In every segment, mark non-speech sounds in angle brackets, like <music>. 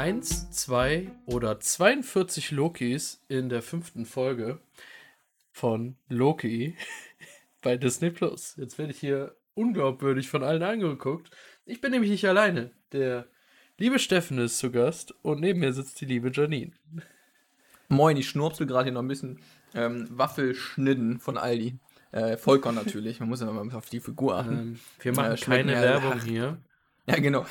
1, 2 oder 42 Lokis in der fünften Folge von Loki <laughs> bei Disney Plus. Jetzt werde ich hier unglaubwürdig von allen angeguckt. Ich bin nämlich nicht alleine. Der liebe Steffen ist zu Gast und neben mir sitzt die liebe Janine. Moin, ich schnurpsel gerade hier noch ein bisschen ähm, Waffelschnitten von Aldi. Äh, Vollkorn natürlich, man muss ja mal auf die Figur achten. Ähm, wir machen äh, keine Werbung hier. Ja, genau.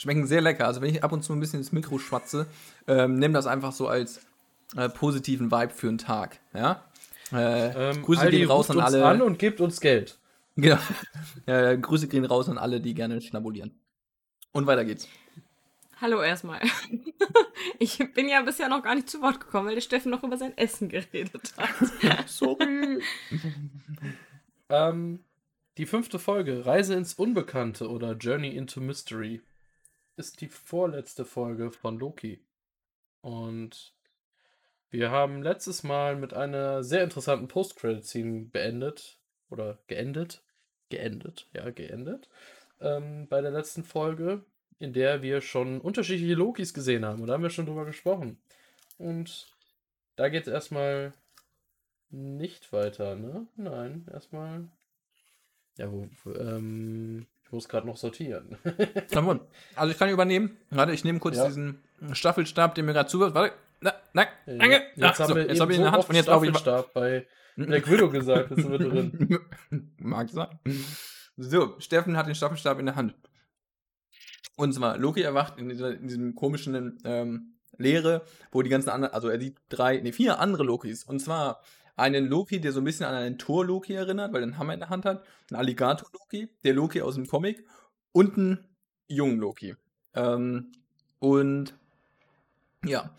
Schmecken sehr lecker. Also wenn ich ab und zu ein bisschen ins Mikro schwatze, ähm, nimm das einfach so als äh, positiven Vibe für einen Tag. Ja? Äh, ähm, Grüße Aldi gehen raus an alle. an und gibt uns Geld. Genau. <laughs> äh, Grüße gehen raus an alle, die gerne schnabulieren. Und weiter geht's. Hallo erstmal. <laughs> Ich bin ja bisher noch gar nicht zu Wort gekommen, weil der Steffen noch über sein Essen geredet hat. <laughs> Sorry. ähm, die fünfte Folge, Reise ins Unbekannte oder Journey into Mystery, ist die vorletzte Folge von Loki. Und wir haben letztes Mal mit einer sehr interessanten Post-Credit-Scene beendet. Oder geendet. Geendet, ja, geendet. Ähm, bei der letzten Folge, in der wir schon unterschiedliche Lokis gesehen haben. Und da haben wir schon drüber gesprochen. Und da geht es erstmal nicht weiter, ne? Nein, erstmal. Ja, wo, ähm, ich muss gerade noch sortieren. also ich kann übernehmen. Warte, ich nehme kurz ja. diesen Staffelstab, den mir gerade zuwirft. Warte, na, na, danke. Jetzt, Ach, so, jetzt habe ich in der Hand und jetzt glaube ich. Staffelstab bei Black Widow gesagt, ist mit drin. <laughs> Mag sein. So, Steffen hat den Staffelstab in der Hand. Und zwar, Loki erwacht in, dieser, in diesem komischen ähm, Leere, wo die ganzen anderen, also er sieht drei, nee, vier andere Lokis. Und zwar einen Loki, der so ein bisschen an einen Tor-Loki erinnert, weil er einen Hammer in der Hand hat, einen Alligator-Loki, der Loki aus dem Comic und einen jungen Loki. Ähm, und ja,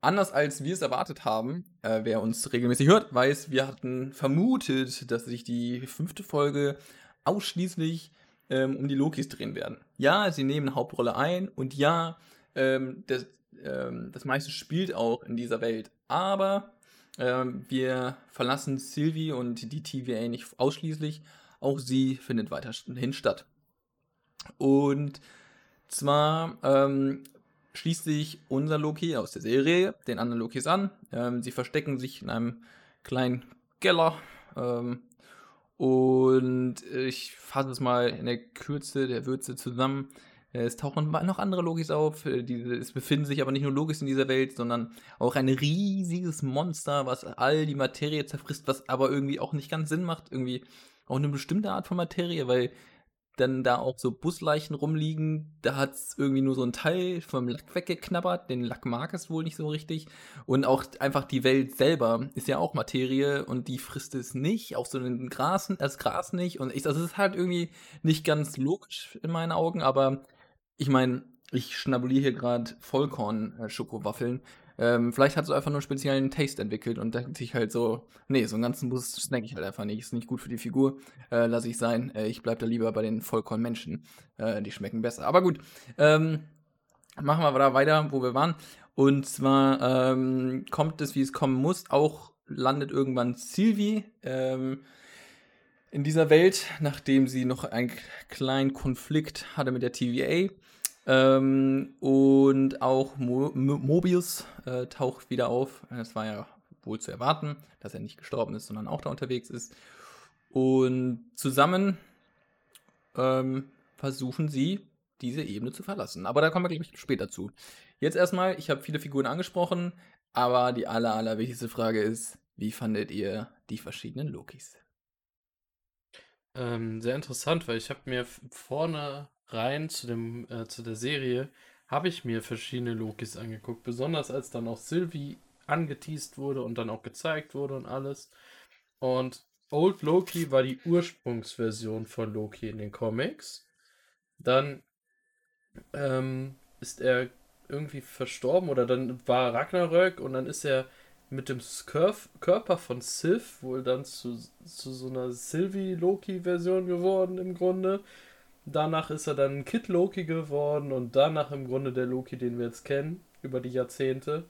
anders als wir es erwartet haben, äh, wer uns regelmäßig hört, weiß, wir hatten vermutet, dass sich die fünfte Folge ausschließlich ähm, um die Lokis drehen werden. Ja, sie nehmen eine Hauptrolle ein und ja, ähm, das, ähm, das meiste spielt auch in dieser Welt. Aber wir verlassen Sylvie und die TVA nicht ausschließlich. Auch sie findet weiterhin statt. Und zwar ähm, schließt sich unser Loki aus der Serie den anderen Lokis an. Ähm, sie verstecken sich in einem kleinen Keller. Ähm, und ich fasse es mal in der Kürze der Würze zusammen. Es tauchen noch andere Logis auf. Äh, es befinden sich aber nicht nur Logis in dieser Welt, sondern auch ein riesiges Monster, was all die Materie zerfrisst, was aber irgendwie auch nicht ganz Sinn macht. Irgendwie auch eine bestimmte Art von Materie, weil dann da auch so Busleichen rumliegen. Da hat es irgendwie nur so ein Teil vom Lack weggeknabbert. Den Lack mag es wohl nicht so richtig. Und auch einfach die Welt selber ist ja auch Materie und die frisst es nicht. Auch so ein Gras, das Gras nicht. Und ich, das ist halt irgendwie nicht ganz logisch in meinen Augen, aber ich meine, ich schnabuliere hier gerade Vollkorn-Schokowaffeln. Ähm, vielleicht hat es einfach nur einen speziellen Taste entwickelt und dachte ich halt so, nee, so einen ganzen Bus snack ich halt einfach nicht. Ist nicht gut für die Figur. Äh, lass ich sein. Äh, ich bleib da lieber bei den Vollkorn-Menschen. Äh, die schmecken besser. Aber gut. Ähm, machen wir da weiter, wo wir waren. Und zwar ähm, kommt es, wie es kommen muss. Auch landet irgendwann Sylvie ähm, in dieser Welt, nachdem sie noch einen kleinen Konflikt hatte mit der TVA. Ähm, und auch Mo Mobius äh, taucht wieder auf. Das war ja wohl zu erwarten, dass er nicht gestorben ist, sondern auch da unterwegs ist. Und zusammen ähm, versuchen sie, diese Ebene zu verlassen. Aber da kommen wir, glaube ich, später zu. Jetzt erstmal, ich habe viele Figuren angesprochen, aber die aller, allerwichtigste Frage ist, wie fandet ihr die verschiedenen Lokis? Ähm, sehr interessant, weil ich habe mir vorne rein zu, dem, äh, zu der Serie, habe ich mir verschiedene Lokis angeguckt. Besonders als dann auch Sylvie angeteased wurde und dann auch gezeigt wurde und alles. Und Old Loki war die Ursprungsversion von Loki in den Comics. Dann ähm, ist er irgendwie verstorben oder dann war Ragnarök und dann ist er mit dem Körper von Sif wohl dann zu, zu so einer Sylvie-Loki-Version geworden im Grunde. Danach ist er dann Kid Loki geworden und danach im Grunde der Loki, den wir jetzt kennen, über die Jahrzehnte.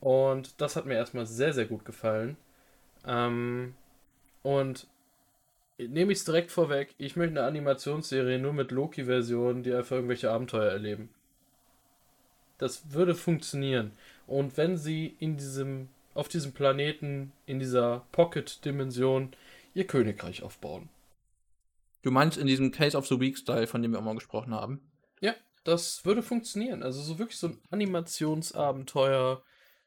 Und das hat mir erstmal sehr, sehr gut gefallen. Ähm, und nehme ich es direkt vorweg, ich möchte eine Animationsserie nur mit Loki-Versionen, die einfach irgendwelche Abenteuer erleben. Das würde funktionieren. Und wenn sie in diesem, auf diesem Planeten, in dieser Pocket-Dimension, ihr Königreich aufbauen. Du meinst in diesem Case of the Week-Style, von dem wir auch mal gesprochen haben? Ja, das würde funktionieren. Also so wirklich so ein Animationsabenteuer,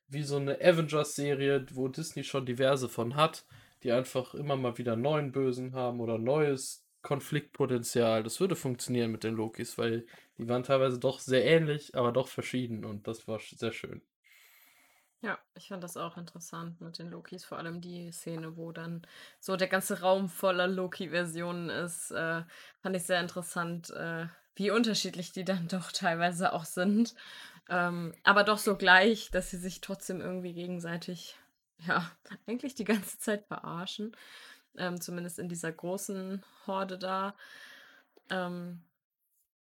wie so eine Avengers-Serie, wo Disney schon diverse von hat, die einfach immer mal wieder neuen Bösen haben oder neues Konfliktpotenzial. Das würde funktionieren mit den Lokis, weil die waren teilweise doch sehr ähnlich, aber doch verschieden und das war sehr schön. Ja, ich fand das auch interessant mit den Lokis, vor allem die Szene, wo dann so der ganze Raum voller Loki-Versionen ist, äh, fand ich sehr interessant, äh, wie unterschiedlich die dann <laughs> doch teilweise auch sind. Ähm, aber doch so gleich, dass sie sich trotzdem irgendwie gegenseitig, ja, <laughs> eigentlich die ganze Zeit verarschen. Ähm, zumindest in dieser großen Horde da. Ähm,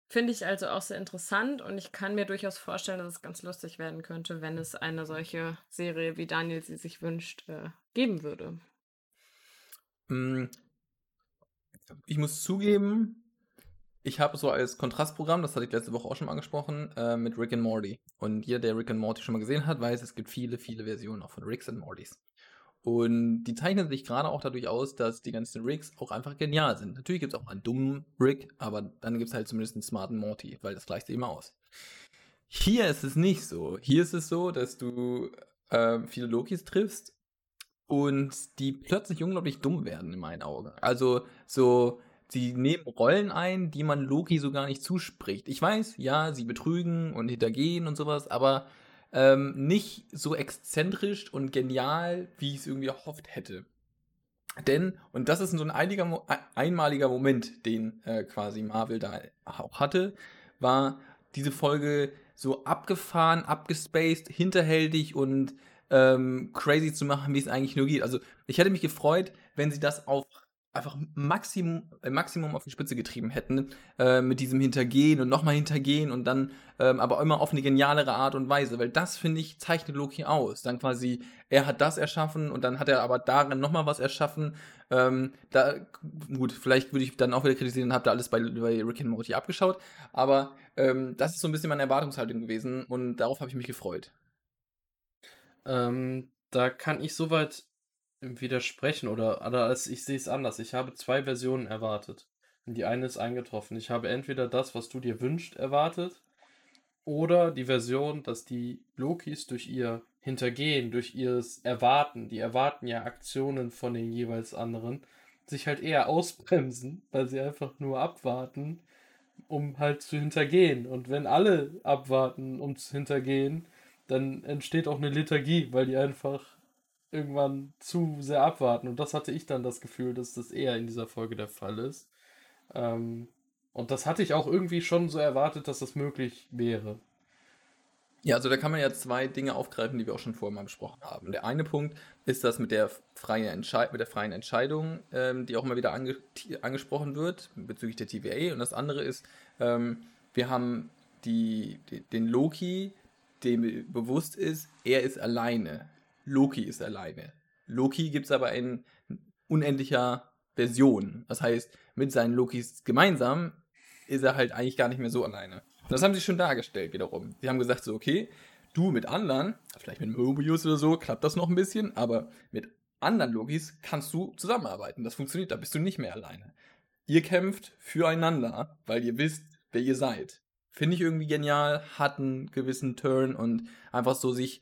Finde ich also auch sehr interessant und ich kann mir durchaus vorstellen, dass es ganz lustig werden könnte, wenn es eine solche Serie, wie Daniel sie sich wünscht, äh, geben würde. Mm. Ich muss zugeben, ich habe so als Kontrastprogramm, das hatte ich letzte Woche auch schon mal angesprochen, äh, mit Rick and Morty. Und jeder, der Rick and Morty schon mal gesehen hat, weiß, es gibt viele, viele Versionen auch von Ricks and Mortys. Und die zeichnen sich gerade auch dadurch aus, dass die ganzen Rigs auch einfach genial sind. Natürlich gibt es auch einen dummen Rick, aber dann gibt es halt zumindest einen smarten Morty, weil das gleicht immer aus. Hier ist es nicht so. Hier ist es so, dass du äh, viele Lokis triffst und die plötzlich unglaublich dumm werden in meinen Augen. Also so sie nehmen Rollen ein, die man Loki so gar nicht zuspricht. Ich weiß, ja, sie betrügen und hintergehen und sowas, aber ähm, nicht so exzentrisch und genial, wie ich es irgendwie erhofft hätte. Denn, und das ist so ein einiger, einmaliger Moment, den äh, quasi Marvel da auch hatte, war diese Folge so abgefahren, abgespaced, hinterhältig und ähm, crazy zu machen, wie es eigentlich nur geht. Also ich hätte mich gefreut, wenn sie das auf einfach Maximum, äh, Maximum auf die Spitze getrieben hätten, äh, mit diesem Hintergehen und nochmal Hintergehen und dann ähm, aber immer auf eine genialere Art und Weise, weil das, finde ich, zeichnet Loki aus. Dann quasi, er hat das erschaffen und dann hat er aber darin nochmal was erschaffen. Ähm, da, gut, vielleicht würde ich dann auch wieder kritisieren, habt ihr alles bei, bei Rick and Morty abgeschaut, aber ähm, das ist so ein bisschen meine Erwartungshaltung gewesen und darauf habe ich mich gefreut. Ähm, da kann ich soweit widersprechen oder, oder ich sehe es anders. Ich habe zwei Versionen erwartet. Und die eine ist eingetroffen. Ich habe entweder das, was du dir wünscht, erwartet, oder die Version, dass die Lokis durch ihr Hintergehen, durch ihres Erwarten, die erwarten ja Aktionen von den jeweils anderen, sich halt eher ausbremsen, weil sie einfach nur abwarten, um halt zu hintergehen. Und wenn alle abwarten, um zu hintergehen, dann entsteht auch eine Liturgie, weil die einfach irgendwann zu sehr abwarten. Und das hatte ich dann das Gefühl, dass das eher in dieser Folge der Fall ist. Ähm, und das hatte ich auch irgendwie schon so erwartet, dass das möglich wäre. Ja, also da kann man ja zwei Dinge aufgreifen, die wir auch schon vorher mal besprochen haben. Der eine Punkt ist das mit der, freie Entschei mit der freien Entscheidung, ähm, die auch immer wieder ange angesprochen wird bezüglich der TVA. Und das andere ist, ähm, wir haben die, die, den Loki, dem bewusst ist, er ist alleine. Loki ist alleine. Loki gibt es aber in unendlicher Version. Das heißt, mit seinen Lokis gemeinsam ist er halt eigentlich gar nicht mehr so alleine. Das haben sie schon dargestellt wiederum. Sie haben gesagt so, okay, du mit anderen, vielleicht mit Mobius oder so, klappt das noch ein bisschen, aber mit anderen Lokis kannst du zusammenarbeiten. Das funktioniert, da bist du nicht mehr alleine. Ihr kämpft füreinander, weil ihr wisst, wer ihr seid. Finde ich irgendwie genial, hat einen gewissen Turn und einfach so sich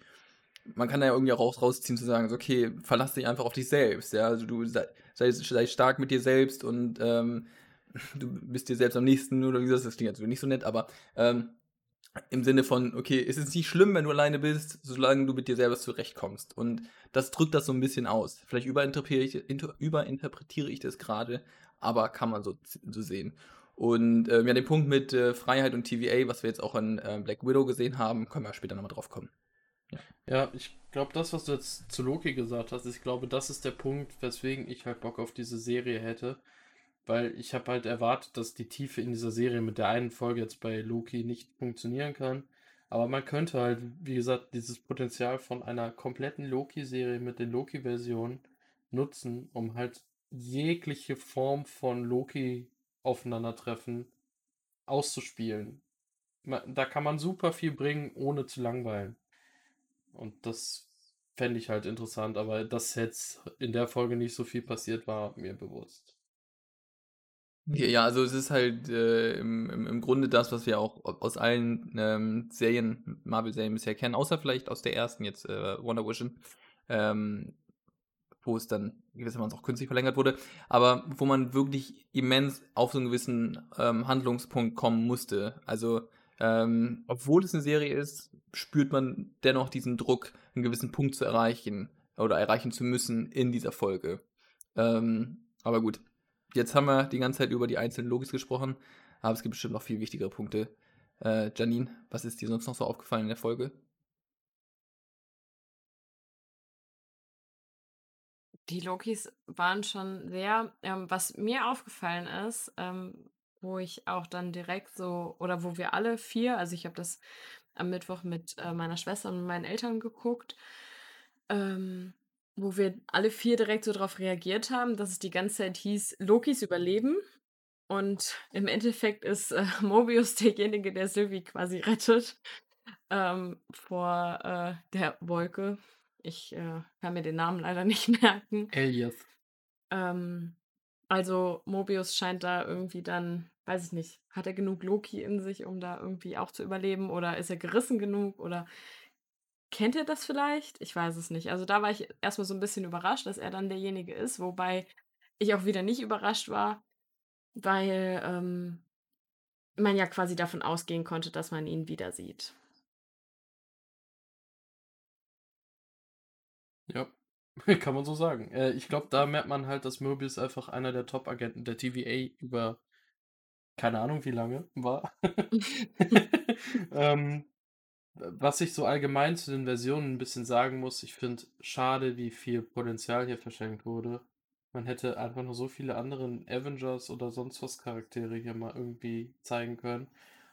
man kann da ja irgendwie auch raus, rausziehen zu sagen, so, okay, verlass dich einfach auf dich selbst, ja, also du sei, sei, sei stark mit dir selbst und ähm, <laughs> du bist dir selbst am nächsten oder wie gesagt, das klingt jetzt nicht so nett, aber ähm, im Sinne von, okay, es ist nicht schlimm, wenn du alleine bist, solange du mit dir selber zurechtkommst. Und das drückt das so ein bisschen aus. Vielleicht überinterpretiere ich, inter, überinterpretiere ich das gerade, aber kann man so, so sehen. Und ähm, ja, den Punkt mit äh, Freiheit und TVA, was wir jetzt auch in äh, Black Widow gesehen haben, können wir später nochmal drauf kommen. Ja, ich glaube, das, was du jetzt zu Loki gesagt hast, ich glaube, das ist der Punkt, weswegen ich halt Bock auf diese Serie hätte. Weil ich habe halt erwartet, dass die Tiefe in dieser Serie mit der einen Folge jetzt bei Loki nicht funktionieren kann. Aber man könnte halt, wie gesagt, dieses Potenzial von einer kompletten Loki-Serie mit den Loki-Versionen nutzen, um halt jegliche Form von Loki-Aufeinandertreffen auszuspielen. da kann man super viel bringen, ohne zu langweilen. Und das fände ich halt interessant, aber dass jetzt in der Folge nicht so viel passiert war, mir bewusst. Ja, also es ist halt äh, im, im, im Grunde das, was wir auch aus allen ähm, Serien, Marvel-Serien bisher kennen, außer vielleicht aus der ersten jetzt, äh, Wonder Vision, ähm, wo es dann gewissermaßen auch künstlich verlängert wurde, aber wo man wirklich immens auf so einen gewissen ähm, Handlungspunkt kommen musste. Also, ähm, obwohl es eine Serie ist, spürt man dennoch diesen Druck, einen gewissen Punkt zu erreichen oder erreichen zu müssen in dieser Folge. Ähm, aber gut, jetzt haben wir die ganze Zeit über die einzelnen Logis gesprochen, aber es gibt bestimmt noch viel wichtigere Punkte. Äh, Janine, was ist dir sonst noch so aufgefallen in der Folge? Die Lokis waren schon sehr, ähm, was mir aufgefallen ist, ähm, wo ich auch dann direkt so, oder wo wir alle vier, also ich habe das am Mittwoch mit äh, meiner Schwester und meinen Eltern geguckt, ähm, wo wir alle vier direkt so darauf reagiert haben, dass es die ganze Zeit hieß, Lokis überleben. Und im Endeffekt ist äh, <laughs> Mobius derjenige, der Sylvie quasi rettet ähm, vor äh, der Wolke. Ich äh, kann mir den Namen leider <laughs> nicht merken. Elias. Ähm, also Mobius scheint da irgendwie dann, weiß ich nicht, hat er genug Loki in sich, um da irgendwie auch zu überleben? Oder ist er gerissen genug? Oder Kennt ihr das vielleicht? Ich weiß es nicht. Also da war ich erstmal so ein bisschen überrascht, dass er dann derjenige ist, wobei ich auch wieder nicht überrascht war, weil ähm, man ja quasi davon ausgehen konnte, dass man ihn wieder sieht. Ja, <laughs> kann man so sagen. Äh, ich glaube, da merkt man halt, dass Mobius einfach einer der Top-Agenten der TVA über keine Ahnung wie lange war. <laughs> <laughs> ähm, was ich so allgemein zu den Versionen ein bisschen sagen muss, ich finde schade, wie viel Potenzial hier verschenkt wurde. Man hätte einfach nur so viele anderen Avengers oder sonst was Charaktere hier mal irgendwie zeigen können.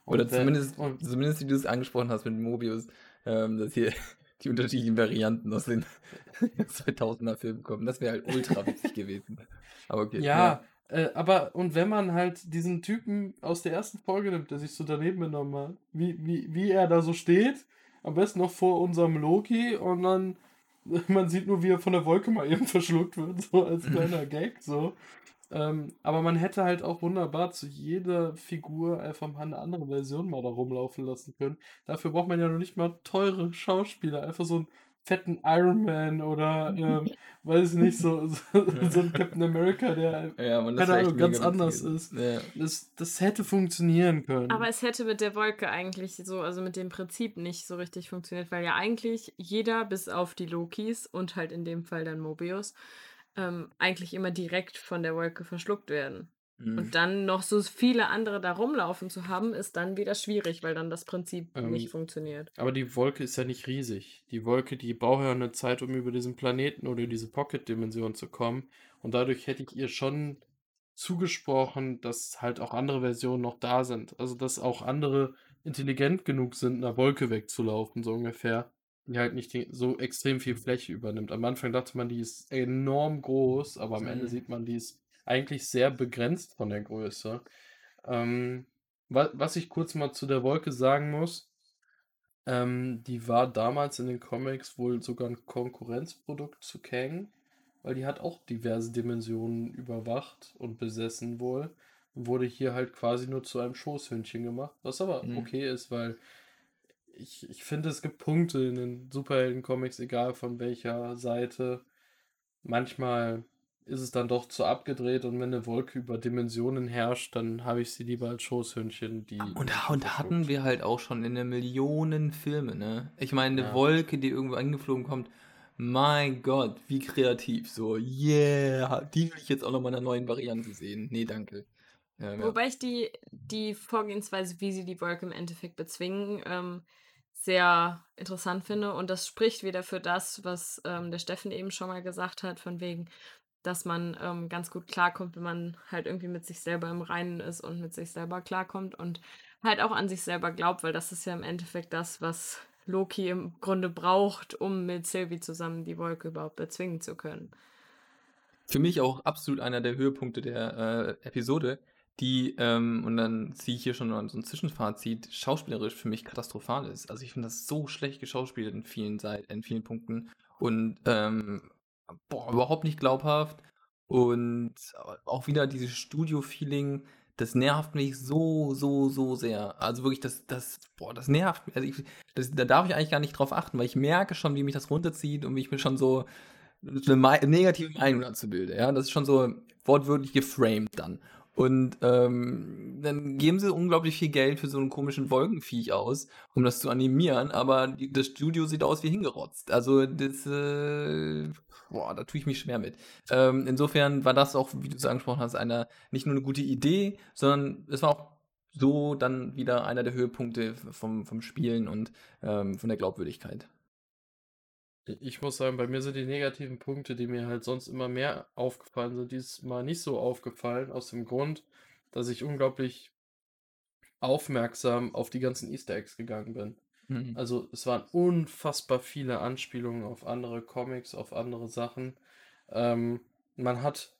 Und oder zumindest, und, zumindest, wie du es angesprochen hast mit Mobius, ähm, dass hier die unterschiedlichen Varianten aus den <laughs> 2000er Filmen kommen. Das wäre halt ultra witzig gewesen. Aber okay. Ja, ja, äh, aber und wenn man halt diesen Typen aus der ersten Folge nimmt, der sich so daneben genommen hat, wie, wie, wie er da so steht, am besten noch vor unserem Loki und dann <laughs> man sieht nur, wie er von der Wolke mal eben verschluckt wird, so als <laughs> kleiner Gag, so. Ähm, aber man hätte halt auch wunderbar zu jeder Figur einfach mal eine andere Version mal da rumlaufen lassen können. Dafür braucht man ja noch nicht mal teure Schauspieler, einfach so ein fetten Iron Man oder ähm, <laughs> weiß nicht, so, so, so, ein Captain America, der ja, keine Ahnung, ganz anders ist. Ja. Das, das hätte funktionieren können. Aber es hätte mit der Wolke eigentlich so, also mit dem Prinzip nicht so richtig funktioniert, weil ja eigentlich jeder, bis auf die Lokis und halt in dem Fall dann Mobius, ähm, eigentlich immer direkt von der Wolke verschluckt werden. Mhm. Und dann noch so viele andere da rumlaufen zu haben, ist dann wieder schwierig, weil dann das Prinzip ähm, nicht funktioniert. Aber die Wolke ist ja nicht riesig. Die Wolke, die braucht ja eine Zeit, um über diesen Planeten oder diese Pocket-Dimension zu kommen. Und dadurch hätte ich ihr schon zugesprochen, dass halt auch andere Versionen noch da sind. Also, dass auch andere intelligent genug sind, einer Wolke wegzulaufen, so ungefähr. Die halt nicht so extrem viel Fläche übernimmt. Am Anfang dachte man, die ist enorm groß, aber am Ende mhm. sieht man, die ist eigentlich sehr begrenzt von der Größe. Ähm, wa was ich kurz mal zu der Wolke sagen muss, ähm, die war damals in den Comics wohl sogar ein Konkurrenzprodukt zu Kang, weil die hat auch diverse Dimensionen überwacht und besessen wohl. Wurde hier halt quasi nur zu einem Schoßhündchen gemacht, was aber mhm. okay ist, weil ich, ich finde, es gibt Punkte in den Superhelden-Comics, egal von welcher Seite. Manchmal ist es dann doch zu abgedreht und wenn eine Wolke über Dimensionen herrscht, dann habe ich sie lieber als Schoßhündchen, die. Und, und hatten wir halt auch schon in der Millionen Filme, ne? Ich meine, eine ja. Wolke, die irgendwo angeflogen kommt, mein Gott, wie kreativ. So, yeah, die will ich jetzt auch noch mal in einer neuen Variante sehen. Nee, danke. Ja, Wobei ich die, die Vorgehensweise, wie sie die Wolke im Endeffekt bezwingen, ähm, sehr interessant finde. Und das spricht wieder für das, was ähm, der Steffen eben schon mal gesagt hat, von wegen, dass man ähm, ganz gut klarkommt, wenn man halt irgendwie mit sich selber im Reinen ist und mit sich selber klarkommt und halt auch an sich selber glaubt, weil das ist ja im Endeffekt das, was Loki im Grunde braucht, um mit Sylvie zusammen die Wolke überhaupt bezwingen zu können. Für mich auch absolut einer der Höhepunkte der äh, Episode, die, ähm, und dann ziehe ich hier schon so ein Zwischenfazit, schauspielerisch für mich katastrophal ist. Also ich finde das so schlecht geschauspielt in vielen Seiten, in vielen Punkten. Und ähm, boah, überhaupt nicht glaubhaft. Und auch wieder dieses Studio-Feeling, das nervt mich so, so, so sehr. Also wirklich, das, das, boah, das nervt mich. Also ich, das, da darf ich eigentlich gar nicht drauf achten, weil ich merke schon, wie mich das runterzieht und wie ich mir schon so eine negative Meinung dazu bilde. Ja, das ist schon so wortwörtlich geframed dann. Und ähm, dann geben sie unglaublich viel Geld für so einen komischen Wolkenviech aus, um das zu animieren, aber die, das Studio sieht aus wie hingerotzt. Also das, äh, boah, da tue ich mich schwer mit. Ähm, insofern war das auch, wie du es angesprochen hast, eine, nicht nur eine gute Idee, sondern es war auch so dann wieder einer der Höhepunkte vom, vom Spielen und ähm, von der Glaubwürdigkeit. Ich muss sagen, bei mir sind die negativen Punkte, die mir halt sonst immer mehr aufgefallen sind, dieses Mal nicht so aufgefallen, aus dem Grund, dass ich unglaublich aufmerksam auf die ganzen Easter Eggs gegangen bin. Mhm. Also es waren unfassbar viele Anspielungen auf andere Comics, auf andere Sachen. Ähm, man hat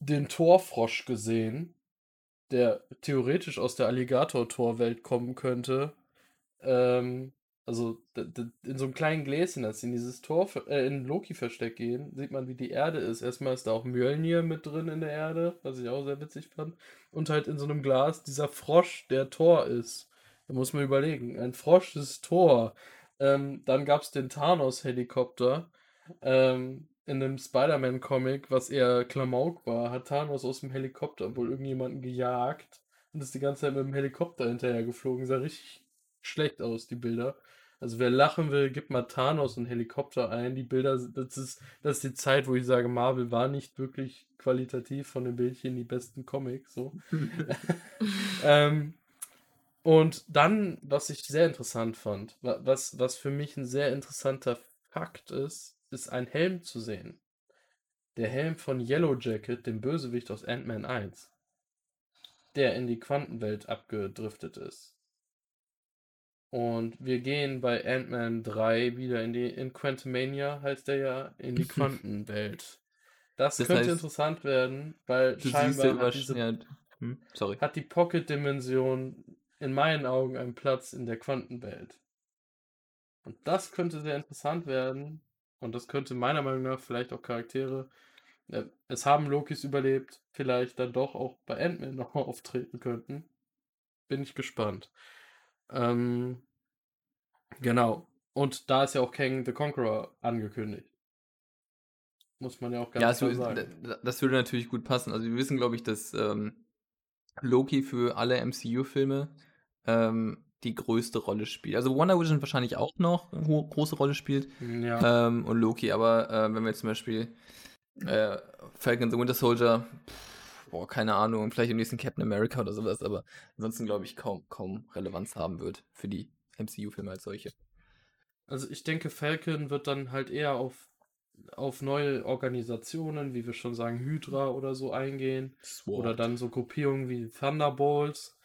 den Torfrosch gesehen, der theoretisch aus der Alligator-Torwelt kommen könnte. Ähm, also in so einem kleinen Gläschen, als sie in dieses Tor, äh, in Loki-Versteck gehen, sieht man, wie die Erde ist. Erstmal ist da auch Mjölnir mit drin in der Erde, was ich auch sehr witzig fand. Und halt in so einem Glas dieser Frosch, der Tor ist. Da muss man überlegen. Ein Frosch ist Tor. Ähm, dann gab es den Thanos-Helikopter. Ähm, in einem Spider-Man-Comic, was eher Klamauk war, hat Thanos aus dem Helikopter wohl irgendjemanden gejagt und ist die ganze Zeit mit dem Helikopter hinterher geflogen. Sah richtig schlecht aus, die Bilder. Also wer lachen will, gibt mal Thanos und Helikopter ein. Die Bilder, das ist, das ist die Zeit, wo ich sage, Marvel war nicht wirklich qualitativ von den Bildchen die besten Comics. So. <laughs> <laughs> ähm, und dann, was ich sehr interessant fand, was, was für mich ein sehr interessanter Fakt ist, ist ein Helm zu sehen. Der Helm von Yellow Jacket, dem Bösewicht aus Ant-Man 1, der in die Quantenwelt abgedriftet ist. Und wir gehen bei Ant-Man 3 wieder in die, in Quantumania heißt der ja, in die <laughs> Quantenwelt. Das, das könnte heißt, interessant werden, weil scheinbar hat, diese, ja, hm, hat die Pocket-Dimension in meinen Augen einen Platz in der Quantenwelt. Und das könnte sehr interessant werden. Und das könnte meiner Meinung nach vielleicht auch Charaktere. Äh, es haben Lokis überlebt, vielleicht dann doch auch bei Ant-Man noch auftreten könnten. Bin ich gespannt. Ähm, genau. Und da ist ja auch Kang the Conqueror angekündigt. Muss man ja auch ganz ja, klar sagen. Das würde natürlich gut passen. Also wir wissen, glaube ich, dass ähm, Loki für alle MCU-Filme ähm, die größte Rolle spielt. Also Wonder Vision wahrscheinlich auch noch eine große Rolle spielt. Ja. Ähm, und Loki, aber äh, wenn wir jetzt zum Beispiel äh, Falcon the Winter Soldier, pff, boah, keine Ahnung, vielleicht im nächsten Captain America oder sowas, aber ansonsten glaube ich kaum, kaum Relevanz haben wird für die MCU-Filme als solche. Also ich denke, Falcon wird dann halt eher auf, auf neue Organisationen, wie wir schon sagen, Hydra oder so eingehen. Sword. Oder dann so Gruppierungen wie Thunderbolts.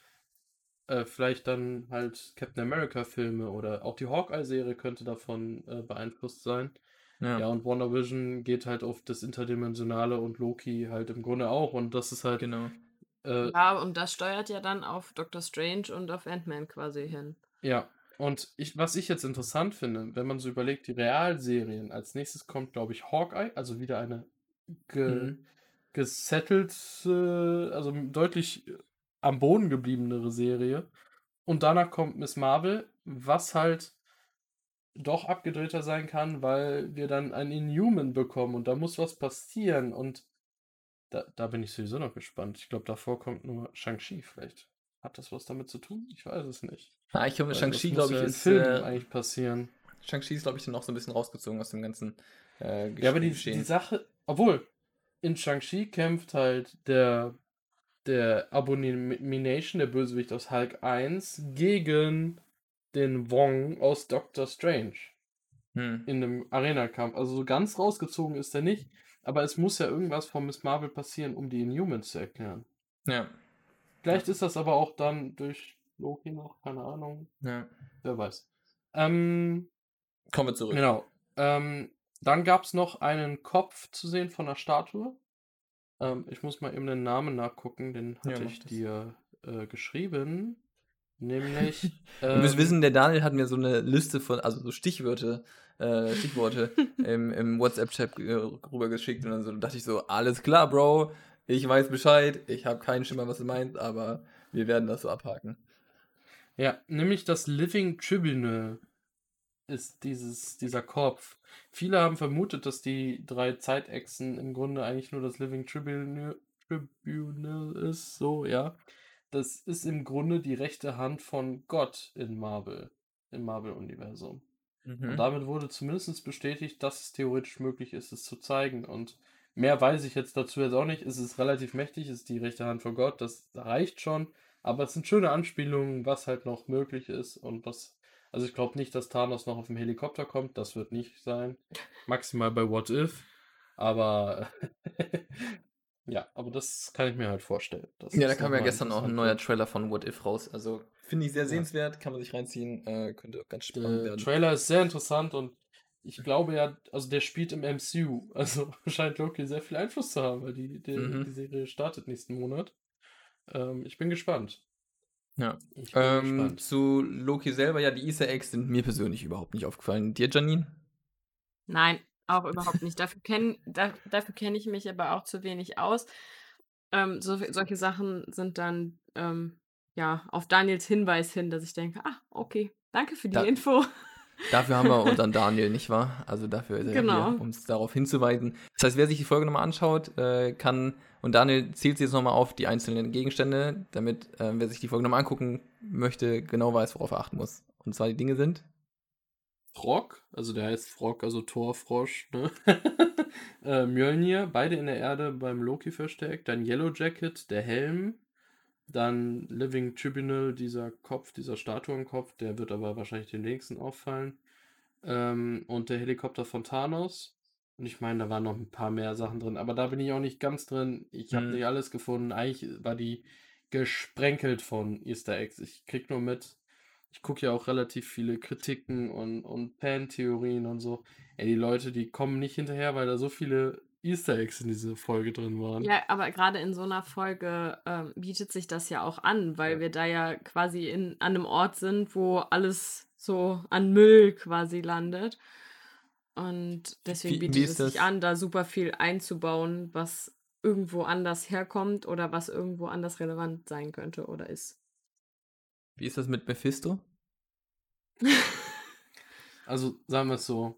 Äh, vielleicht dann halt Captain America-Filme oder auch die Hawkeye-Serie könnte davon äh, beeinflusst sein. Ja. ja, und Wonder Vision geht halt auf das Interdimensionale und Loki halt im Grunde auch. Und das ist halt. Genau. Äh, ja, und das steuert ja dann auf Doctor Strange und auf Ant-Man quasi hin. Ja, und ich, was ich jetzt interessant finde, wenn man so überlegt, die Realserien, als nächstes kommt, glaube ich, Hawkeye, also wieder eine ge mhm. gesettelt, also deutlich am Boden gebliebenere Serie. Und danach kommt Miss Marvel, was halt doch abgedrehter sein kann, weil wir dann einen Inhuman bekommen und da muss was passieren und da, da bin ich sowieso noch gespannt. Ich glaube, davor kommt nur Shang-Chi vielleicht. Hat das was damit zu tun? Ich weiß es nicht. Ah, ich glaube, Shang-Chi, glaube ich, ist. Film äh, eigentlich passieren. Shang-Chi ist, glaube ich, dann auch so ein bisschen rausgezogen aus dem ganzen äh, Ja, aber die, die Sache, obwohl, in Shang-Chi kämpft halt der, der Abomination, der Bösewicht aus Hulk 1, gegen den Wong aus Doctor Strange hm. in einem Arena-Kampf. Also so ganz rausgezogen ist er nicht, aber es muss ja irgendwas von Miss Marvel passieren, um die Inhumans zu erklären. Ja. Vielleicht ja. ist das aber auch dann durch Loki noch, keine Ahnung. Ja. Wer weiß. Ähm, Kommen wir zurück. Genau. Ähm, dann gab es noch einen Kopf zu sehen von einer Statue. Ähm, ich muss mal eben den Namen nachgucken, den Ja, hatte mach ich dir äh, geschrieben. Nämlich. <laughs> Ihr müsst ähm, wissen, der Daniel hat mir so eine Liste von, also so Stichwörter, äh, Stichworte <laughs> im, im WhatsApp-Chat äh, rübergeschickt und dann so dachte ich so, alles klar, Bro, ich weiß Bescheid, ich habe keinen Schimmer, was du meinst, aber wir werden das so abhaken. Ja, nämlich das Living Tribunal ist dieses, dieser Kopf. Viele haben vermutet, dass die drei Zeitechsen im Grunde eigentlich nur das Living Tribunal, Tribunal ist, so, ja. Das ist im Grunde die rechte Hand von Gott in Marvel, im Marvel-Universum. Und Mhm. damit wurde zumindest bestätigt, dass es theoretisch möglich ist, es zu zeigen. Und mehr weiß ich jetzt dazu jetzt auch nicht. Es ist relativ mächtig, es ist die rechte Hand von Gott, das reicht schon. Aber es sind schöne Anspielungen, was halt noch möglich ist und was. Also ich glaube nicht, dass Thanos noch auf dem Helikopter kommt, das wird nicht sein. Maximal bei What If. Aber <laughs> ja, aber das kann ich mir halt vorstellen. dass Ja, da das kam ja gestern auch ein neuer. Trailer von What If raus. Also finde ich sehr Ja. sehenswert, kann man sich reinziehen, äh, könnte auch ganz spannend Der werden. Trailer ist sehr interessant und ich glaube ja, also der spielt im MCU. <laughs> Also scheint Loki sehr viel Einfluss zu haben, weil die, die, Mhm. die Serie startet nächsten Monat. Ähm, ich bin gespannt. Ja. Ich bin Ähm, gespannt. zu Loki selber, ja, die Easter Eggs sind mir persönlich überhaupt nicht aufgefallen. Dir, Janine? Nein, auch überhaupt nicht. Dafür kenne da, dafür kenn ich mich aber auch zu wenig aus. Ähm, so, solche Sachen sind dann ähm, ja auf Daniels Hinweis hin, dass ich denke, ah, okay, danke für die Da- Info. Dafür haben wir unseren <laughs> Daniel, nicht wahr? Also dafür ist er ja Genau. um es darauf hinzuweisen. Das heißt, wer sich die Folge nochmal anschaut, äh, kann, und Daniel zählt sie jetzt nochmal auf die einzelnen Gegenstände, damit äh, wer sich die Folge nochmal angucken möchte, genau weiß, worauf er achten muss. Und zwar die Dinge sind. Frog, also der heißt Frog, also Torfrosch, ne? <laughs> äh, Mjölnir, beide in der Erde beim Loki versteckt. Dann Yellow Jacket, der Helm. Dann Living Tribunal, dieser Kopf, dieser Statuenkopf, der wird aber wahrscheinlich den nächsten auffallen. Ähm, und der Helikopter von Thanos. Und ich meine, da waren noch ein paar mehr Sachen drin, aber da bin ich auch nicht ganz drin. Ich habe Mhm. nicht alles gefunden. Eigentlich war die gesprenkelt von Easter Eggs. Ich krieg nur mit, ich gucke ja auch relativ viele Kritiken und, und Fan-Theorien und so. Ey, die Leute, die kommen nicht hinterher, weil da so viele Easter Eggs in dieser Folge drin waren. Ja, aber gerade in so einer Folge ähm, bietet sich das ja auch an, weil Ja. wir da ja quasi in, an einem Ort sind, wo alles so an Müll quasi landet. Und deswegen Wie- bietet wie es sich das? an, da super viel einzubauen, was irgendwo anders herkommt oder was irgendwo anders relevant sein könnte oder ist. Wie ist das mit Mephisto? Also sagen wir es so,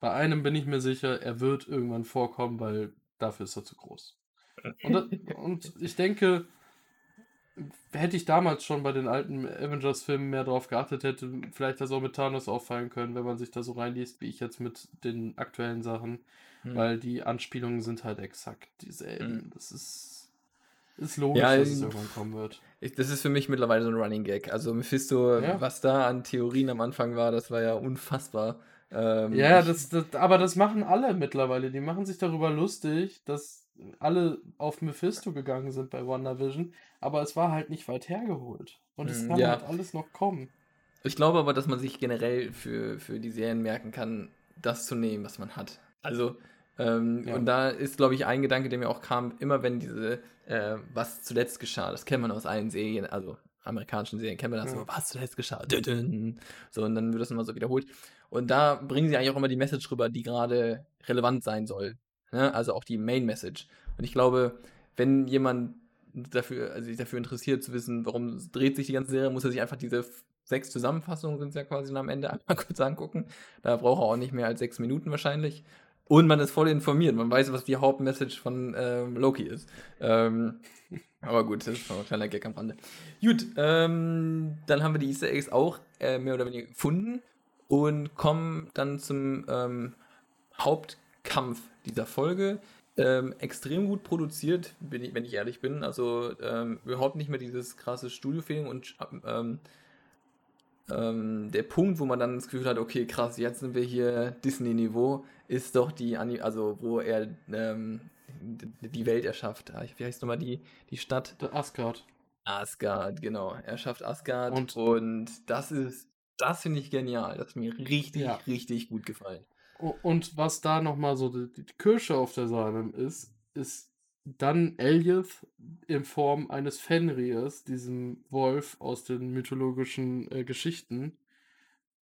bei einem bin ich mir sicher, er wird irgendwann vorkommen, weil dafür ist er zu groß. Und, das, und ich denke, hätte ich damals schon bei den alten Avengers-Filmen mehr drauf geachtet, hätte vielleicht das auch mit Thanos auffallen können, wenn man sich da so reinliest, wie ich jetzt mit den aktuellen Sachen, Hm. weil die Anspielungen sind halt exakt dieselben. Hm. Das ist, ist logisch, Ja, dass es ich- irgendwann kommen wird. Ich, das ist für mich mittlerweile so ein Running Gag. Also Mephisto, Ja. was da an Theorien am Anfang war, das war ja unfassbar. Ähm, Ja, das, das, aber das machen alle mittlerweile. Die machen sich darüber lustig, dass alle auf Mephisto gegangen sind bei WandaVision, aber es war halt nicht weit hergeholt. Und es Mhm, kann ja. halt alles noch kommen. Ich glaube aber, dass man sich generell für, für die Serien merken kann, das zu nehmen, was man hat. Also, ähm, Ja. und da ist, glaube ich, ein Gedanke, der mir auch kam, immer wenn diese, äh, was zuletzt geschah, das kennt man aus allen Serien, also amerikanischen Serien, kennt man das Ja. so, was zuletzt geschah, so, und dann wird das immer so wiederholt. Und da bringen sie eigentlich auch immer die Message rüber, die gerade relevant sein soll. Ne? Also auch die Main Message. Und ich glaube, wenn jemand dafür, also sich dafür interessiert zu wissen, warum dreht sich die ganze Serie, muss er sich einfach diese sechs Zusammenfassungen sind es ja quasi am Ende <laughs> einmal kurz angucken. Da braucht er auch nicht mehr als sechs Minuten wahrscheinlich. Und man ist voll informiert. Man weiß, was die Hauptmessage von ähm, Loki ist. Ähm, aber gut, das ist noch ein kleiner Gag am Rande. Gut, ähm, dann haben wir die Easter Eggs auch äh, mehr oder weniger gefunden und kommen dann zum ähm, Hauptkampf dieser Folge. Ähm, extrem gut produziert, ich, wenn ich ehrlich bin. Also ähm, überhaupt nicht mehr dieses krasse Studio-Feeling und ähm, der Punkt, wo man dann das Gefühl hat, okay, krass, jetzt sind wir hier Disney-Niveau, ist doch die, Ani also wo er ähm, die Welt erschafft. Ah, Wie heißt nochmal die, die Stadt? Der Asgard. Asgard, genau. Er schafft Asgard und, Und- das ist, das finde ich genial. Das hat mir richtig, Ja. richtig gut gefallen. Und was da nochmal so die, die Kirsche auf der Sahne ist, ist dann Elioth in Form eines Fenriers, diesem Wolf aus den mythologischen äh, Geschichten.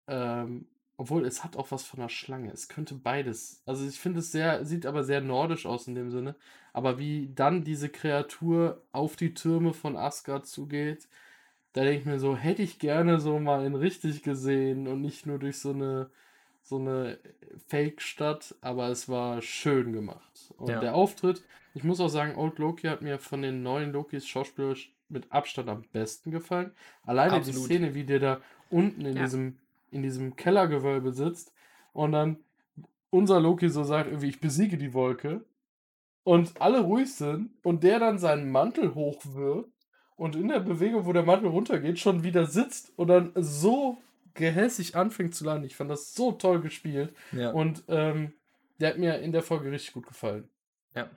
Ähm, obwohl, es hat auch was von einer Schlange. Es könnte beides. Also ich finde es sehr, sieht aber sehr nordisch aus in dem Sinne. Aber wie dann diese Kreatur auf die Türme von Asgard zugeht, da denke ich mir so, hätte ich gerne so mal in richtig gesehen und nicht nur durch so eine so eine Fake-Stadt, aber es war schön gemacht. Und Ja. der Auftritt, ich muss auch sagen, Old Loki hat mir von den neuen Lokis schauspielerisch mit Abstand am besten gefallen. Alleine die Absolut. Szene, wie der da unten in Ja. diesem in diesem Kellergewölbe sitzt und dann unser Loki so sagt, irgendwie, ich besiege die Wolke und alle ruhig sind und der dann seinen Mantel hochwirft und in der Bewegung, wo der Mantel runtergeht, schon wieder sitzt und dann so gehässig anfängt zu landen. Ich fand das so toll gespielt Ja. und ähm, der hat mir in der Folge richtig gut gefallen. ja.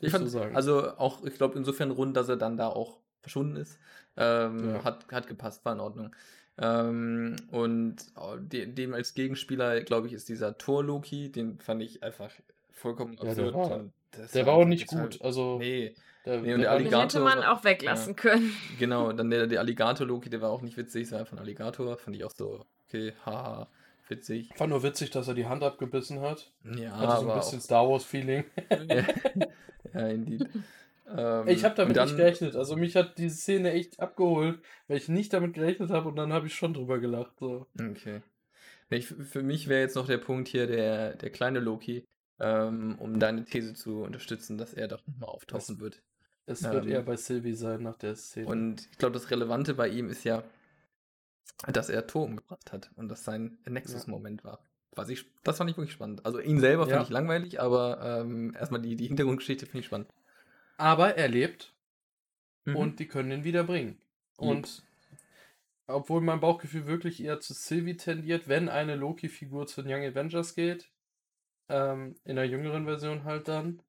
Ich fand, so sagen. also auch, ich glaube, insofern rund, dass er dann da auch verschwunden ist. Ähm, Ja. hat, hat gepasst, war in Ordnung. Ähm, und äh, de, dem als Gegenspieler, glaube ich, ist dieser Thor-Loki, den fand ich einfach vollkommen Ja, der absurd. war- der war auch nicht gut. Also Nee, der, Nee, und der war Den hätte man Alligator- auch weglassen können. genau. Dann der, der Alligator-Loki, der war auch nicht witzig, es war einfach ein Alligator. Fand ich auch so, okay, haha, witzig. fand nur witzig, dass er die Hand abgebissen hat. Ja, Hatte so ein bisschen Star Wars-Feeling. auch, <laughs> ja, indeed. Ähm, Ich habe damit dann, nicht gerechnet. Also mich hat diese Szene echt abgeholt, weil ich nicht damit gerechnet habe und dann habe ich schon drüber gelacht. So. Okay. Ich, für mich wäre jetzt noch der Punkt hier der, der kleine Loki, ähm, um deine These zu unterstützen, dass er doch nochmal auftauchen wird. Es wird Ähm, eher bei Sylvie sein nach der Szene. Und ich glaube, das Relevante bei ihm ist ja, dass er Thor umgebracht hat und das sein Nexus-Moment war. Was ich, das fand ich wirklich spannend. Also ihn selber Ja. fand ich langweilig, aber ähm, erstmal die, die Hintergrundgeschichte finde ich spannend. Aber er lebt Mhm. und die können ihn wieder bringen. Und obwohl mein Bauchgefühl wirklich eher zu Sylvie tendiert, wenn eine Loki-Figur zu den Young Avengers geht, ähm, in der jüngeren Version halt dann.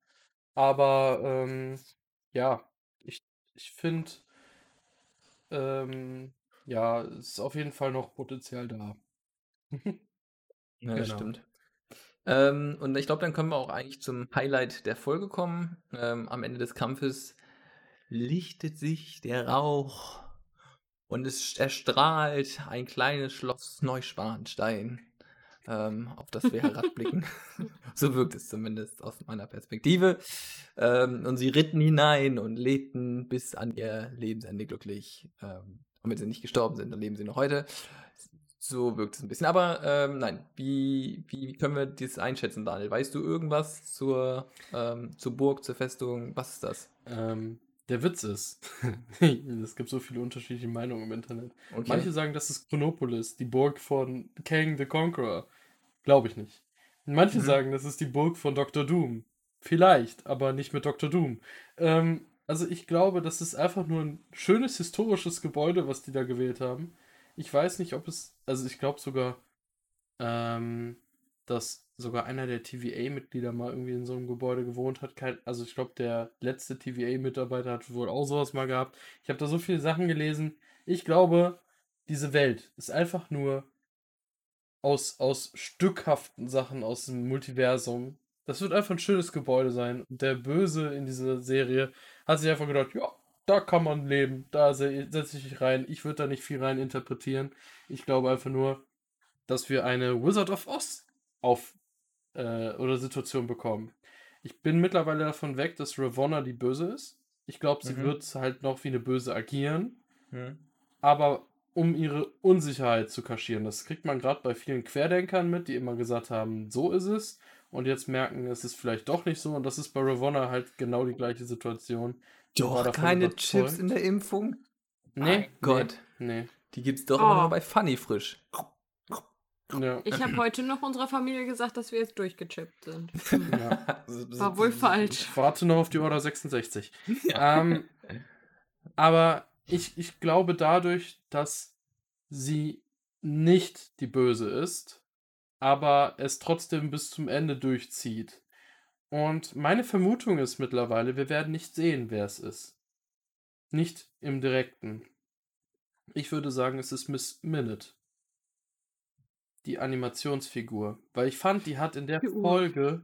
Aber ähm, ja, ich, ich finde, ähm, ja, es ist auf jeden Fall noch Potenzial da. <laughs> Ja, das Genau. stimmt. Ähm, und ich glaube, dann können wir auch eigentlich zum Highlight der Folge kommen. Ähm, am Ende des Kampfes lichtet sich der Rauch und es erstrahlt ein kleines Schloss Neuschwanstein, ähm, auf das wir herabblicken. <laughs> <laughs> so wirkt es zumindest aus meiner Perspektive. Ähm, und sie ritten hinein und lebten bis an ihr Lebensende glücklich. Ähm, und wenn sie nicht gestorben sind, dann leben sie noch heute. So wirkt es ein bisschen. Aber ähm, nein, wie, wie können wir das einschätzen, Daniel? Weißt du irgendwas zur, ähm, zur Burg, zur Festung? Was ist das? Ähm, der Witz ist, <laughs> es gibt so viele unterschiedliche Meinungen im Internet. Okay. Manche sagen, das ist Chronopolis, die Burg von Kang the Conqueror. Glaube ich nicht. Manche Mhm. sagen, das ist die Burg von Dr. Doom. Vielleicht, aber nicht mit Dr. Doom. Ähm, also ich glaube, das ist einfach nur ein schönes historisches Gebäude, was die da gewählt haben. Ich weiß nicht, ob es, also ich glaube sogar, ähm, dass sogar einer der TVA-Mitglieder mal irgendwie in so einem Gebäude gewohnt hat. Also ich glaube, der letzte TVA-Mitarbeiter hat wohl auch sowas mal gehabt. Ich habe da so viele Sachen gelesen. Ich glaube, diese Welt ist einfach nur aus, aus stückhaften Sachen aus dem Multiversum. Das wird einfach ein schönes Gebäude sein. Und der Böse in dieser Serie hat sich einfach gedacht, ja, da kann man leben, da se- setze ich mich rein. Ich würde da nicht viel rein interpretieren. Ich glaube einfach nur, dass wir eine Wizard of Oz auf äh, oder Situation bekommen. Ich bin mittlerweile davon weg, dass Ravonna die Böse ist. Ich glaube, sie Mhm. wird halt noch wie eine Böse agieren Hm. aber um ihre Unsicherheit zu kaschieren. Das kriegt man gerade bei vielen Querdenkern mit, die immer gesagt haben, so ist es. Und jetzt merken, es ist vielleicht doch nicht so. Und das ist bei Ravonna halt genau die gleiche Situation. Doch, keine überzeugt. Chips in der Impfung? Nee, Mein Gott. Nee. Die gibt's doch Oh. immer nur bei Funny frisch. nee. Ja. Ich habe heute noch unserer Familie gesagt, dass wir jetzt durchgechippt sind. <laughs> ja. War wohl falsch. Ich warte noch auf die Order 66. Ähm, aber ich, ich glaube dadurch, dass sie nicht die Böse ist, aber es trotzdem bis zum Ende durchzieht. Und meine Vermutung ist mittlerweile, wir werden nicht sehen, wer es ist. Nicht im direkten. Ich würde sagen, es ist Miss Minute. Die Animationsfigur. Weil ich fand, die hat in der. Folge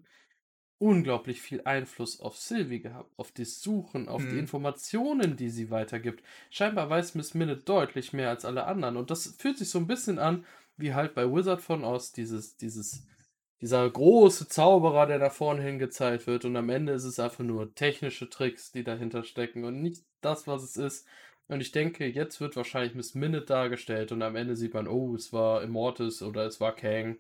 unglaublich viel Einfluss auf Sylvie gehabt, auf das Suchen, auf die Mhm. Informationen, die sie weitergibt. Scheinbar weiß Miss Minute deutlich mehr als alle anderen und das fühlt sich so ein bisschen an, wie halt bei Wizard von Oz, dieses, dieses, dieser große Zauberer, der da vorne hin gezeigt wird und am Ende ist es einfach nur technische Tricks, die dahinter stecken und nicht das, was es ist. Und ich denke, jetzt wird wahrscheinlich Miss Minute dargestellt und am Ende sieht man, oh, es war Immortus oder es war Kang.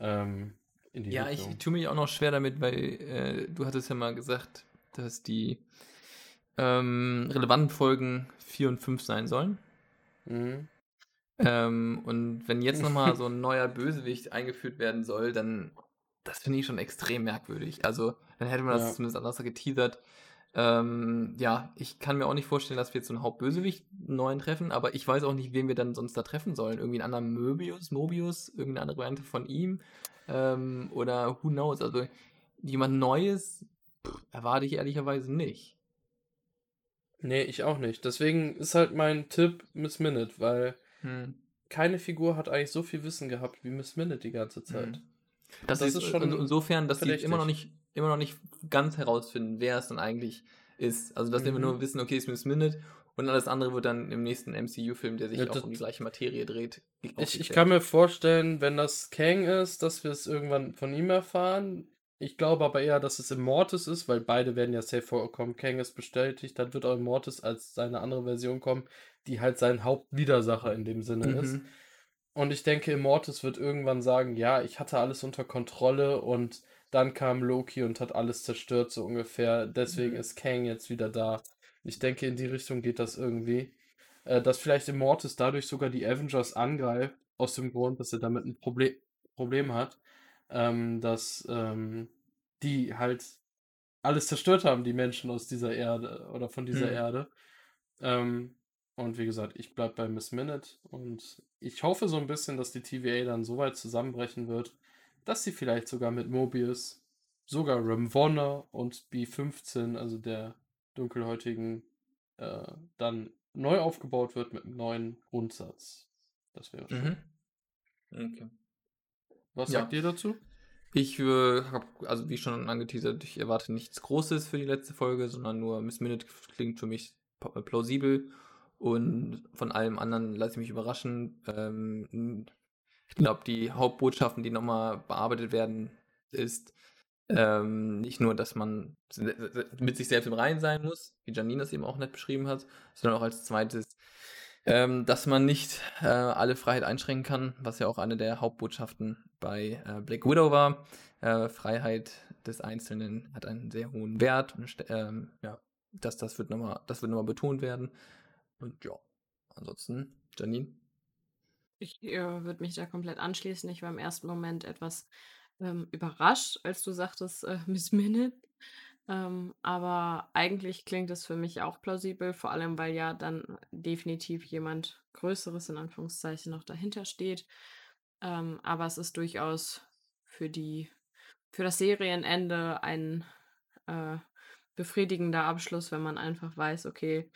Ähm, Ja, ich Richtung. tue mich auch noch schwer damit, weil äh, du hattest ja mal gesagt, dass die ähm, relevanten Folgen 4 und 5 sein sollen. Mhm. Ähm, und wenn jetzt nochmal so <laughs> ein neuer Bösewicht eingeführt werden soll, dann das finde ich schon extrem merkwürdig. Also dann hätte man das Ja. zumindest anders geteasert. Ähm, ja, ich kann mir auch nicht vorstellen, dass wir jetzt so einen Hauptbösewicht neuen treffen, aber ich weiß auch nicht, wen wir dann sonst da treffen sollen. Irgendwie einen anderen Möbius, Mobius, irgendeine andere Variante von ihm ähm, oder who knows. Also jemand Neues pff, erwarte ich ehrlicherweise nicht. Nee, ich auch nicht. Deswegen ist halt mein Tipp Miss Minute, weil Hm. keine Figur hat eigentlich so viel Wissen gehabt wie Miss Minute die ganze Zeit. Mhm. Das, Das ist, ist schon schon insofern, dass sie immer noch nicht immer noch nicht ganz herausfinden, wer es dann eigentlich ist. Also dass wir Mhm. nur wissen, okay, es ist Miss Minute und alles andere wird dann im nächsten MCU-Film, der sich Ja, auch um die gleiche Materie dreht. Ich, ich kann mir vorstellen, wenn das Kang ist, dass wir es irgendwann von ihm erfahren. Ich glaube aber eher, dass es Immortus ist, weil beide werden ja safe vorkommen. Kang ist bestätigt, dann wird auch Immortus als seine andere Version kommen, die halt sein Hauptwidersacher in dem Sinne ist. Mhm. Und ich denke, Immortus wird irgendwann sagen, ja, ich hatte alles unter Kontrolle und dann kam Loki und hat alles zerstört, so ungefähr. Deswegen Mhm. ist Kang jetzt wieder da. Ich denke, in die Richtung geht das irgendwie. Äh, dass vielleicht Immortus dadurch sogar die Avengers angreift, aus dem Grund, dass er damit ein Problem, Problem hat, ähm, dass ähm, die halt alles zerstört haben, die Menschen aus dieser Erde oder von dieser Mhm. Erde. Ähm, und wie gesagt, ich bleib bei Miss Minute und ich hoffe so ein bisschen, dass die TVA dann so weit zusammenbrechen wird, dass sie vielleicht sogar mit Mobius, sogar Ramvonna und B15, also der dunkelhäutigen, äh, dann neu aufgebaut wird mit einem neuen Grundsatz. Das wäre schön. Mhm. Okay. Was Ja. sagt ihr dazu? Ich äh, habe, also wie schon angeteasert, ich erwarte nichts Großes für die letzte Folge, sondern nur Miss Minute klingt für mich plausibel und von allem anderen lasse ich mich überraschen. Ähm, ich glaube, die Hauptbotschaften, die nochmal bearbeitet werden, ist ähm, nicht nur, dass man mit sich selbst im Reinen sein muss, wie Janine das eben auch nett beschrieben hat, sondern auch als zweites, ähm, dass man nicht äh, alle Freiheit einschränken kann, was ja auch eine der Hauptbotschaften bei äh, Black Widow war. Äh, Freiheit des Einzelnen hat einen sehr hohen Wert und ähm, ja, das, das wird nochmal, das wird nochmal betont werden. Und ja, ansonsten, Janine. Ich äh, würde mich da komplett anschließen. Ich war im ersten Moment etwas ähm, überrascht, als du sagtest, äh, <laughs> Miss Minute. Ähm, aber eigentlich klingt es für mich auch plausibel, vor allem weil ja dann definitiv jemand Größeres in Anführungszeichen noch dahinter steht. Ähm, aber es ist durchaus für die, für das Serienende ein äh, befriedigender Abschluss, wenn man einfach weiß, okay,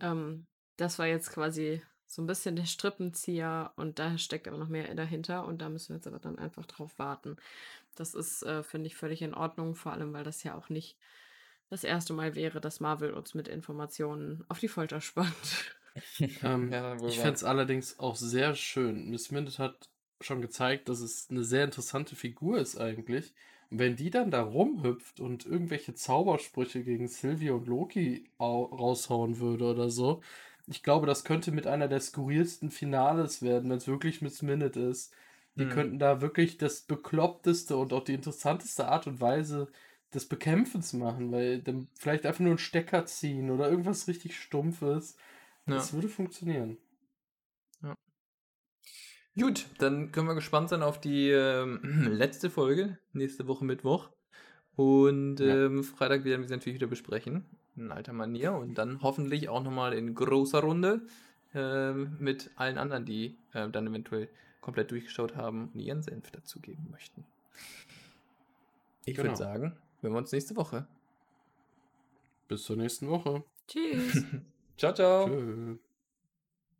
ähm, das war jetzt quasi so ein bisschen der Strippenzieher und da steckt aber noch mehr dahinter und da müssen wir jetzt aber dann einfach drauf warten. Das ist, äh, finde ich, völlig in Ordnung, vor allem weil das ja auch nicht das erste Mal wäre, dass Marvel uns mit Informationen auf die Folter spannt. <laughs> Ähm, Ja, ich fände es allerdings auch sehr schön. Miss Minute hat schon gezeigt, dass es eine sehr interessante Figur ist eigentlich. Und wenn die dann da rumhüpft und irgendwelche Zaubersprüche gegen Sylvie und Loki au raushauen würde oder so, ich glaube, das könnte mit einer der skurrilsten Finales werden, wenn es wirklich Miss Minute ist. Die Mhm. könnten da wirklich das bekloppteste und auch die interessanteste Art und Weise des Bekämpfens machen, weil dann vielleicht einfach nur einen Stecker ziehen oder irgendwas richtig Stumpfes. Ja. Das würde funktionieren. Gut, dann können wir gespannt sein auf die ähm, <clears throat> letzte Folge, nächste Woche Mittwoch. Und Ja. ähm, Freitag werden wir sie natürlich wieder besprechen, in alter Manier. Und dann hoffentlich auch nochmal in großer Runde ähm, mit allen anderen, die äh, dann eventuell komplett durchgeschaut haben und ihren Senf dazugeben möchten. Ich Genau. würde sagen, hören wir uns nächste Woche. Bis zur nächsten Woche. Tschüss. <laughs> Ciao, ciao. Tschö.